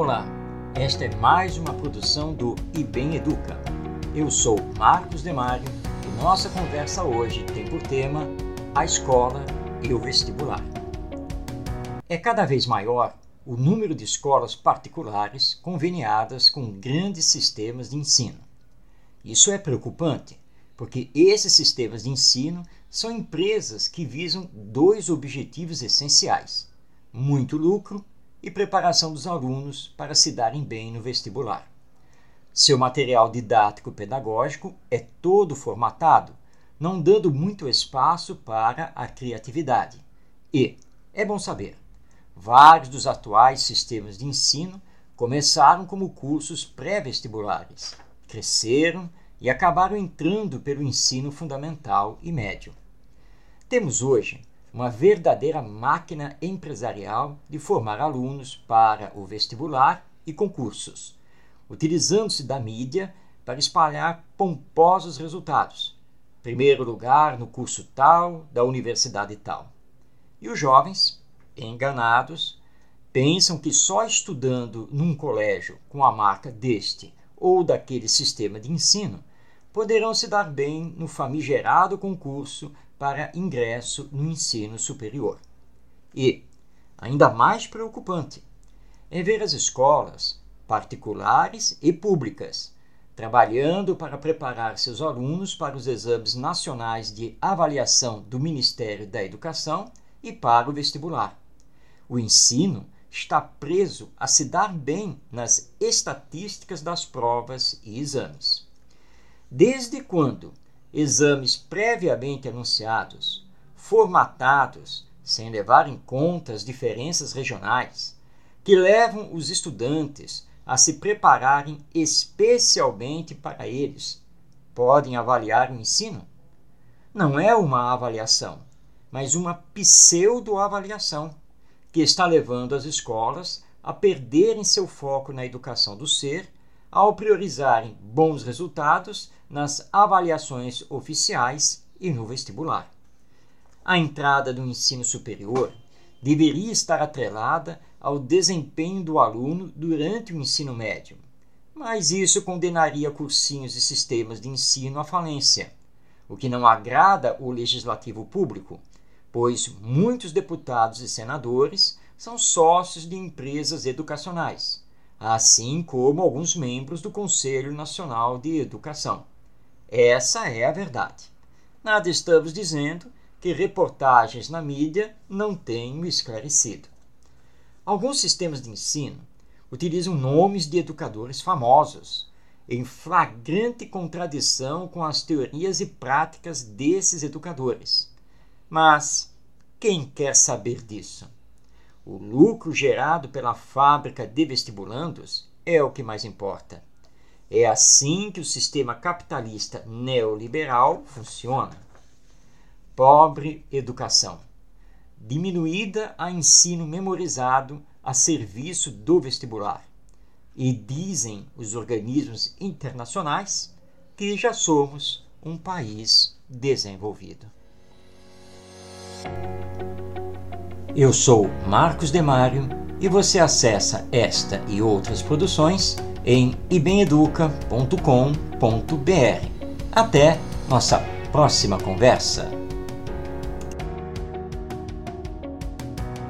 Olá, esta é mais uma produção do IBEM Educa. Eu sou Marcos Demário e nossa conversa hoje tem por tema a escola e o vestibular. É cada vez maior o número de escolas particulares conveniadas com grandes sistemas de ensino. Isso é preocupante, porque esses sistemas de ensino são empresas que visam dois objetivos essenciais: muito lucro e preparação dos alunos para se darem bem no vestibular. Seu material didático-pedagógico é todo formatado, não dando muito espaço para a criatividade. E, é bom saber, vários dos atuais sistemas de ensino começaram como cursos pré-vestibulares, cresceram e acabaram entrando pelo ensino fundamental e médio. Temos hoje uma verdadeira máquina empresarial de formar alunos para o vestibular e concursos, utilizando-se da mídia para espalhar pomposos resultados. Primeiro lugar no curso tal, da universidade tal. E os jovens, enganados, pensam que só estudando num colégio com a marca deste ou daquele sistema de ensino poderão se dar bem no famigerado concurso para ingresso no ensino superior. E, ainda mais preocupante, é ver as escolas, particulares e públicas, trabalhando para preparar seus alunos para os exames nacionais de avaliação do Ministério da Educação e para o vestibular. O ensino está preso a se dar bem nas estatísticas das provas e exames. Desde quando exames previamente anunciados, formatados, sem levar em conta as diferenças regionais, que levam os estudantes a se prepararem especialmente para eles, podem avaliar o ensino? Não é uma avaliação, mas uma pseudo-avaliação que está levando as escolas a perderem seu foco na educação do ser ao priorizarem bons resultados nas avaliações oficiais e no vestibular. A entrada do ensino superior deveria estar atrelada ao desempenho do aluno durante o ensino médio, mas isso condenaria cursinhos e sistemas de ensino à falência, o que não agrada o legislativo público, pois muitos deputados e senadores são sócios de empresas educacionais, assim como alguns membros do Conselho Nacional de Educação. Essa é a verdade. Nada estamos dizendo que reportagens na mídia não tenham esclarecido. Alguns sistemas de ensino utilizam nomes de educadores famosos, em flagrante contradição com as teorias e práticas desses educadores. Mas quem quer saber disso? O lucro gerado pela fábrica de vestibulandos é o que mais importa. É assim que o sistema capitalista neoliberal funciona. Pobre educação, diminuída a ensino memorizado a serviço do vestibular. E dizem os organismos internacionais que já somos um país desenvolvido. Eu sou Marcos Demário e você acessa esta e outras produções em ibeneduca.com.br. Até nossa próxima conversa!